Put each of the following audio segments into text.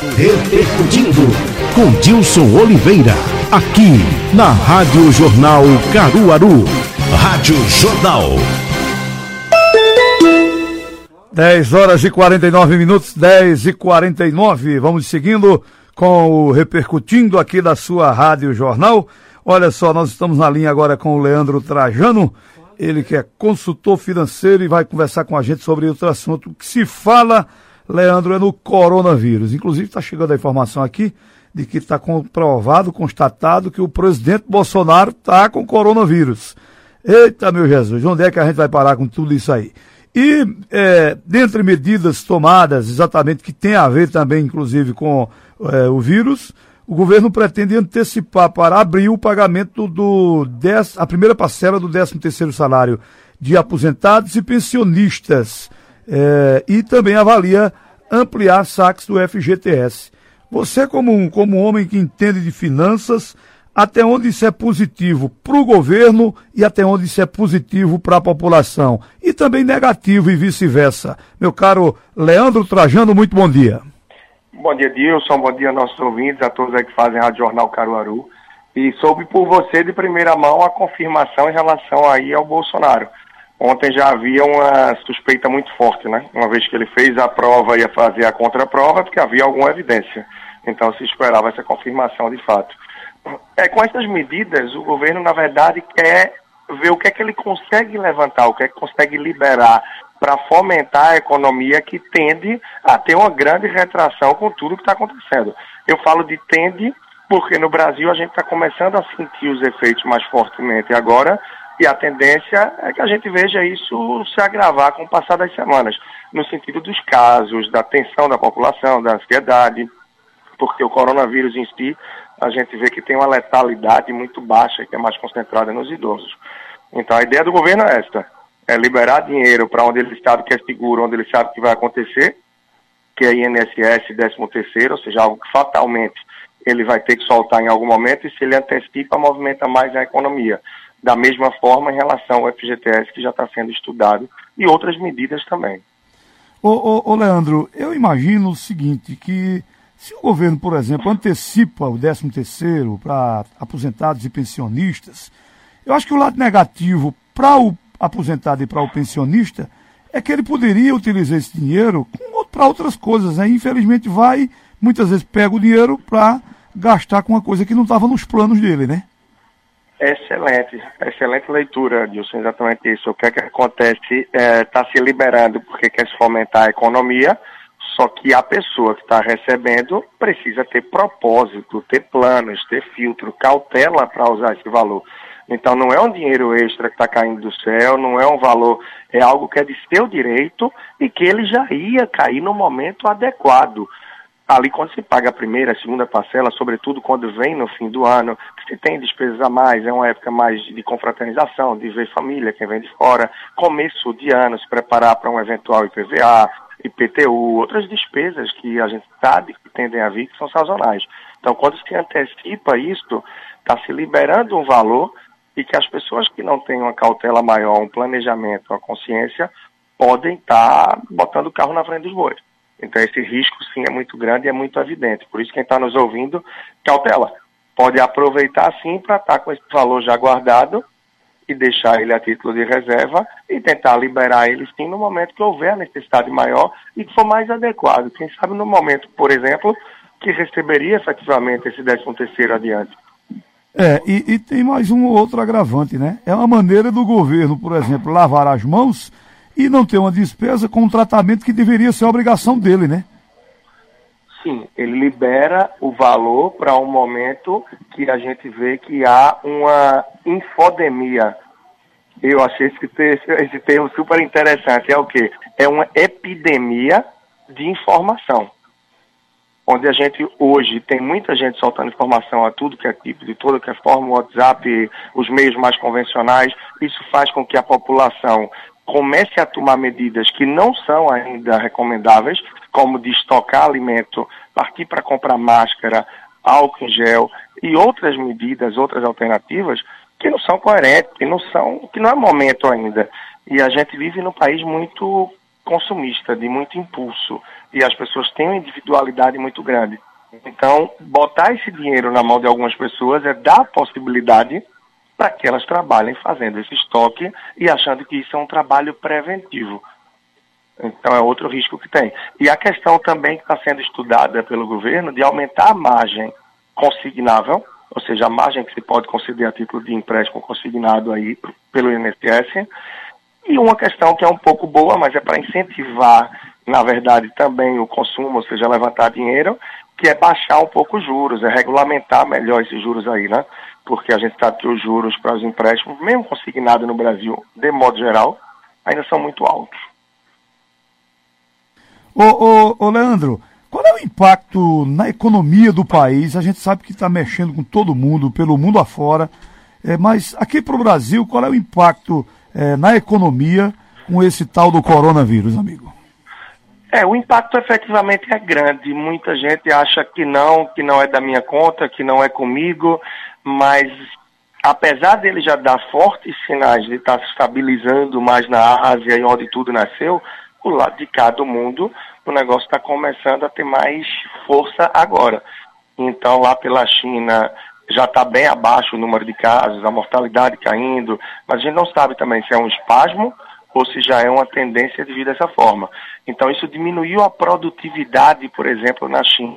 Repercutindo com Dilson Oliveira, aqui na Rádio Jornal Caruaru. Rádio Jornal. 10 horas e 49 minutos, 10 e 49. Vamos seguindo com o Repercutindo aqui da sua Rádio Jornal. Olha só, nós estamos na linha agora com o Leandro Trajano, ele que é consultor financeiro e vai conversar com a gente sobre outro assunto. Que se fala, Leandro, é no coronavírus. Inclusive está chegando a informação aqui de que está comprovado, constatado que o presidente Bolsonaro está com coronavírus. Eita, meu Jesus, onde é que a gente vai parar com tudo isso aí? E, é, dentre medidas tomadas, exatamente, que tem a ver também, inclusive, com é, o vírus, o governo pretende antecipar para abril o pagamento do a primeira parcela do 13 terceiro salário de aposentados e pensionistas. É, e também avalia ampliar saques do FGTS. Você, como um, como um homem que entende de finanças, até onde isso é positivo para o governo e até onde isso é positivo para a população. E também negativo e vice-versa. Meu caro Leandro Trajano, muito bom dia. Bom dia, Dilson. Bom dia, nossos ouvintes, a todos aí que fazem Rádio Jornal Caruaru. E soube por você de primeira mão a confirmação em relação aí ao Bolsonaro. Ontem já havia uma suspeita muito forte, né? Uma vez que ele fez a prova e ia fazer a contraprova, porque havia alguma evidência. Então se esperava essa confirmação de fato. É, com essas medidas, o governo, na verdade, quer ver o que é que ele consegue levantar, o que é que consegue liberar para fomentar a economia que tende a ter uma grande retração com tudo que está acontecendo. Eu falo de tende porque no Brasil a gente está começando a sentir os efeitos mais fortemente agora e a tendência é que a gente veja isso se agravar com o passar das semanas, no sentido dos casos, da tensão da população, da ansiedade, porque o coronavírus em si a gente vê que tem uma letalidade muito baixa, que é mais concentrada nos idosos. Então a ideia do governo é esta, é liberar dinheiro para onde ele sabe que é seguro, onde ele sabe que vai acontecer, que é INSS 13 terceiro, ou seja, algo que fatalmente ele vai ter que soltar em algum momento e se ele antecipa, movimenta mais a economia. Da mesma forma em relação ao FGTS que já está sendo estudado e outras medidas também. Ô, ô, ô Leandro, eu imagino o seguinte, que se o governo, por exemplo, antecipa o 13 terceiro para aposentados e pensionistas, eu acho que o lado negativo para o aposentado e para o pensionista é que ele poderia utilizar esse dinheiro para outras coisas. Né? Infelizmente vai, muitas vezes pega o dinheiro para gastar com uma coisa que não estava nos planos dele, né? Excelente, excelente leitura, Dilson, exatamente isso. O que é que acontece? Está é, tá se liberando porque quer se fomentar a economia, só que a pessoa que está recebendo precisa ter propósito, ter planos, ter filtro, cautela para usar esse valor. Então não é um dinheiro extra que está caindo do céu, não é um valor, é algo que é de seu direito e que ele já ia cair no momento adequado. Ali quando se paga a primeira, a segunda parcela, sobretudo quando vem no fim do ano, que se tem despesas a mais, é uma época mais de confraternização, de ver família, quem vem de fora, começo de ano, se preparar para um eventual IPVA, IPTU, outras despesas que a gente sabe que tendem a vir, que são sazonais. Então, quando se antecipa isso, está se liberando um valor e que as pessoas que não têm uma cautela maior, um planejamento, uma consciência, podem estar tá botando o carro na frente dos bois. Então, esse risco, sim, é muito grande e é muito evidente. Por isso, quem está nos ouvindo, cautela. Pode aproveitar, sim, para estar tá com esse valor já guardado e deixar ele a título de reserva e tentar liberar ele sim no momento que houver a necessidade maior e que for mais adequado. Quem sabe no momento, por exemplo, que receberia efetivamente esse 13 terceiro adiante. É, e, e, tem mais um outro agravante, né? É uma maneira do governo, por exemplo, lavar as mãos e não ter uma despesa com um tratamento que deveria ser obrigação dele, né? Sim, ele libera o valor para um momento que a gente vê que há uma infodemia. Eu achei esse, esse termo super interessante. É o quê? É uma epidemia de informação. Onde a gente hoje tem muita gente soltando informação a tudo que é tipo, de toda que é forma, o WhatsApp, os meios mais convencionais. Isso faz com que a população comece a tomar medidas que não são ainda recomendáveis, como de estocar alimento, partir para comprar máscara, álcool em gel e outras medidas, outras alternativas que não são coerentes, que não são, que não é momento ainda. E a gente vive num país muito consumista, de muito impulso, e as pessoas têm uma individualidade muito grande. Então, botar esse dinheiro na mão de algumas pessoas é dar possibilidade para que elas trabalhem fazendo esse estoque e achando que isso é um trabalho preventivo. Então é outro risco que tem. E a questão também que está sendo estudada pelo governo de aumentar a margem consignável, ou seja, a margem que se pode conceder a título de empréstimo consignado aí pelo INSS. E uma questão que é um pouco boa, mas é para incentivar, na verdade, também o consumo, ou seja, levantar dinheiro, que é baixar um pouco os juros, é regulamentar melhor esses juros aí, né? Porque a gente sabe que os juros para os empréstimos, mesmo consignados no Brasil, de modo geral, ainda são muito altos. Ô, ô, ô Leandro, qual é o impacto na economia do país? A gente sabe que está mexendo com todo mundo, pelo mundo afora, é, mas aqui para o Brasil, qual é o impacto é, na economia com esse tal do coronavírus, amigo? É, o impacto efetivamente é grande. Muita gente acha que não, que não é da minha conta, que não é comigo, mas apesar dele já dar fortes sinais de estar se estabilizando mais na Ásia e onde tudo nasceu, o lado de cá do mundo, o negócio está começando a ter mais força agora. Então, lá pela China, já está bem abaixo o número de casos, a mortalidade caindo, mas a gente não sabe também se é um espasmo ou se já é uma tendência de vir dessa forma. Então, isso diminuiu a produtividade, por exemplo, na China.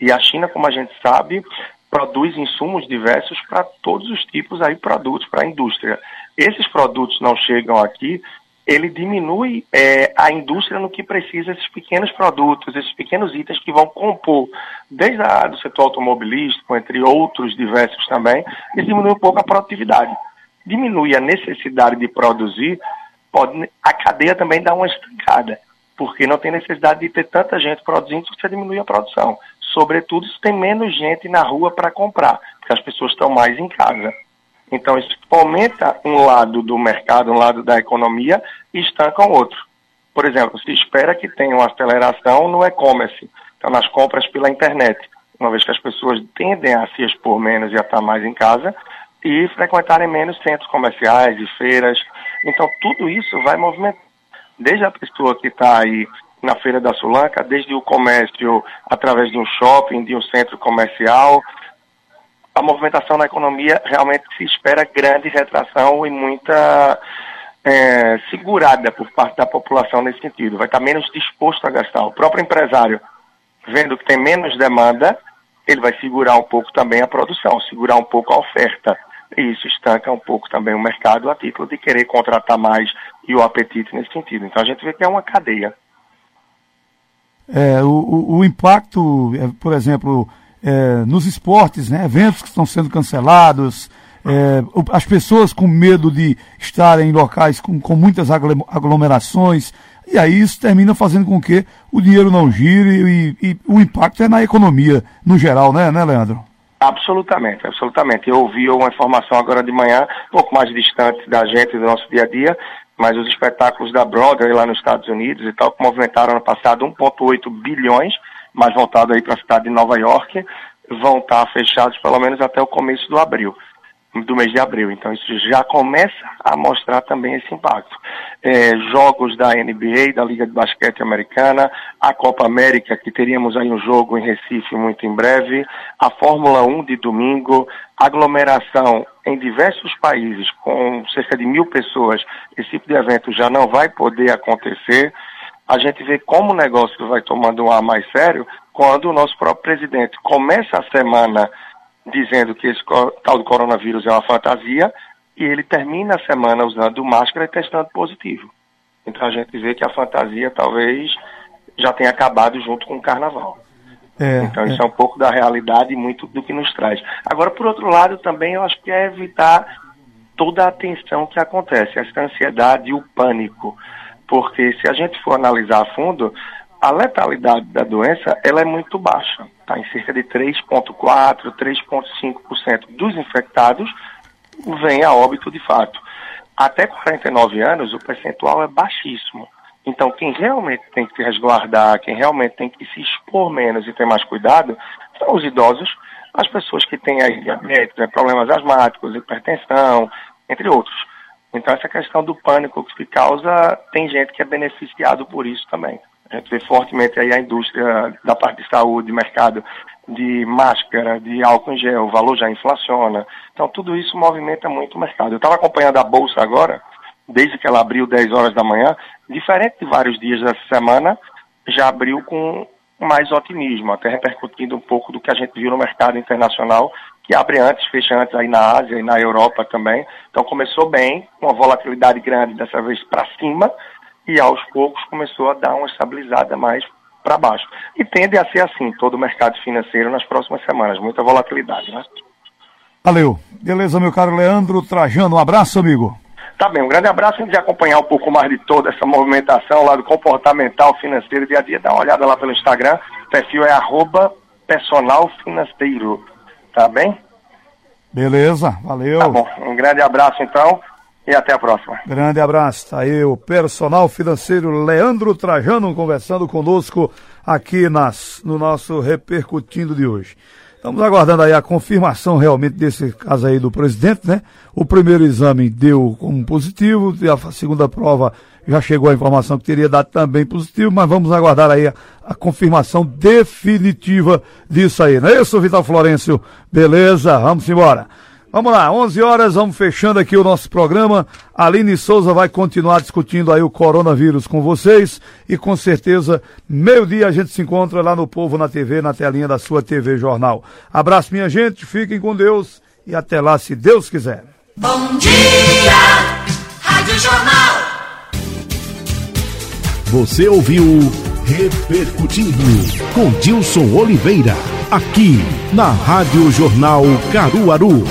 E a China, como a gente sabe, produz insumos diversos para todos os tipos aí produtos para a indústria. Esses produtos não chegam aqui ele diminui é, a indústria no que precisa esses pequenos produtos, esses pequenos itens que vão compor, desde a do setor automobilístico, entre outros diversos também, e diminui um pouco a produtividade. Diminui a necessidade de produzir, pode, a cadeia também dá uma estancada, porque não tem necessidade de ter tanta gente produzindo, você diminui a produção. Sobretudo se tem menos gente na rua para comprar, porque as pessoas estão mais em casa. Então, isso fomenta um lado do mercado, um lado da economia e estanca o outro. Por exemplo, se espera que tenha uma aceleração no e-commerce, então nas compras pela internet, uma vez que as pessoas tendem a se expor menos e a estar mais em casa e frequentarem menos centros comerciais e feiras. Então, tudo isso vai movimentar. Desde a pessoa que está aí na Feira da Sulanca, desde o comércio através de um shopping, de um centro comercial, a movimentação na economia realmente se espera grande retração e muita é, segurada por parte da população nesse sentido. Vai estar menos disposto a gastar. O próprio empresário, vendo que tem menos demanda, ele vai segurar um pouco também a produção, segurar um pouco a oferta. Isso estanca um pouco também o mercado a título de querer contratar mais e o apetite nesse sentido. Então a gente vê que é uma cadeia. É, o, o, o impacto, é, por exemplo, é, nos esportes, né, eventos que estão sendo cancelados, é, as pessoas com medo de estarem em locais com, com muitas aglomerações, e aí isso termina fazendo com que o dinheiro não gire e, e o impacto é na economia no geral, né, né, Leandro? Absolutamente, absolutamente. Eu ouvi uma informação agora de manhã, um pouco mais distante da gente, do nosso dia a dia, mas os espetáculos da Broadway lá nos Estados Unidos e tal, que movimentaram no passado 1,8 bilhões mais voltado aí para a cidade de Nova York, vão estar fechados pelo menos até o começo do abril, do mês de abril. Então isso já começa a mostrar também esse impacto. É, jogos da NBA, da Liga de Basquete Americana, a Copa América, que teríamos aí um jogo em Recife muito em breve, a Fórmula 1 de domingo, aglomeração em diversos países com cerca de mil pessoas, esse tipo de evento já não vai poder acontecer a gente vê como o negócio vai tomando um ar mais sério quando o nosso próprio presidente começa a semana dizendo que esse tal do coronavírus é uma fantasia e ele termina a semana usando máscara e testando positivo. Então a gente vê que a fantasia talvez já tenha acabado junto com o carnaval. É, então isso é. é um pouco da realidade e muito do que nos traz. Agora, por outro lado, também eu acho que é evitar toda a tensão que acontece, essa ansiedade e o pânico porque se a gente for analisar a fundo, a letalidade da doença ela é muito baixa, está em cerca de 3,4%, 3,5% dos infectados vem a óbito de fato. Até 49 anos, o percentual é baixíssimo. Então, quem realmente tem que se resguardar, quem realmente tem que se expor menos e ter mais cuidado, são os idosos, as pessoas que têm aí diabetes, né, problemas asmáticos, hipertensão, entre outros. Então, essa questão do pânico que se causa, tem gente que é beneficiado por isso também. A gente vê fortemente aí a indústria da parte de saúde, mercado de máscara, de álcool em gel, o valor já inflaciona. Então, tudo isso movimenta muito o mercado. Eu estava acompanhando a Bolsa agora, desde que ela abriu 10 horas da manhã, diferente de vários dias dessa semana, já abriu com mais otimismo, até repercutindo um pouco do que a gente viu no mercado internacional, que abre antes, fecha antes aí na Ásia e na Europa também. Então começou bem, com uma volatilidade grande dessa vez para cima, e aos poucos começou a dar uma estabilizada mais para baixo. E tende a ser assim todo o mercado financeiro nas próximas semanas, muita volatilidade, né? Valeu. Beleza, meu caro Leandro Trajano, um abraço, amigo. Tá bem, um grande abraço. A gente acompanhar um pouco mais de toda essa movimentação lá do comportamental financeiro dia a dia, dá uma olhada lá pelo Instagram. O perfil é arroba personal financeiro. Tá bem? Beleza, valeu. Tá bom. Um grande abraço então e até a próxima. Grande abraço. Tá aí o personal financeiro Leandro Trajano conversando conosco aqui nas, no nosso Repercutindo de hoje. Estamos aguardando aí a confirmação realmente desse caso aí do presidente, né? O primeiro exame deu como positivo, a segunda prova já chegou a informação que teria dado também positivo, mas vamos aguardar aí a, a confirmação definitiva disso aí. Não é isso, Vital Florencio? Beleza, vamos embora. Vamos lá, 11 horas, vamos fechando aqui o nosso programa. A Aline Souza vai continuar discutindo aí o coronavírus com vocês e com certeza, meio-dia a gente se encontra lá no Povo na TV, na telinha da sua TV Jornal. Abraço, minha gente, fiquem com Deus e até lá, se Deus quiser. Bom dia, Rádio Jornal. Você ouviu Repercutindo com Dilson Oliveira, aqui na Rádio Jornal Caruaru.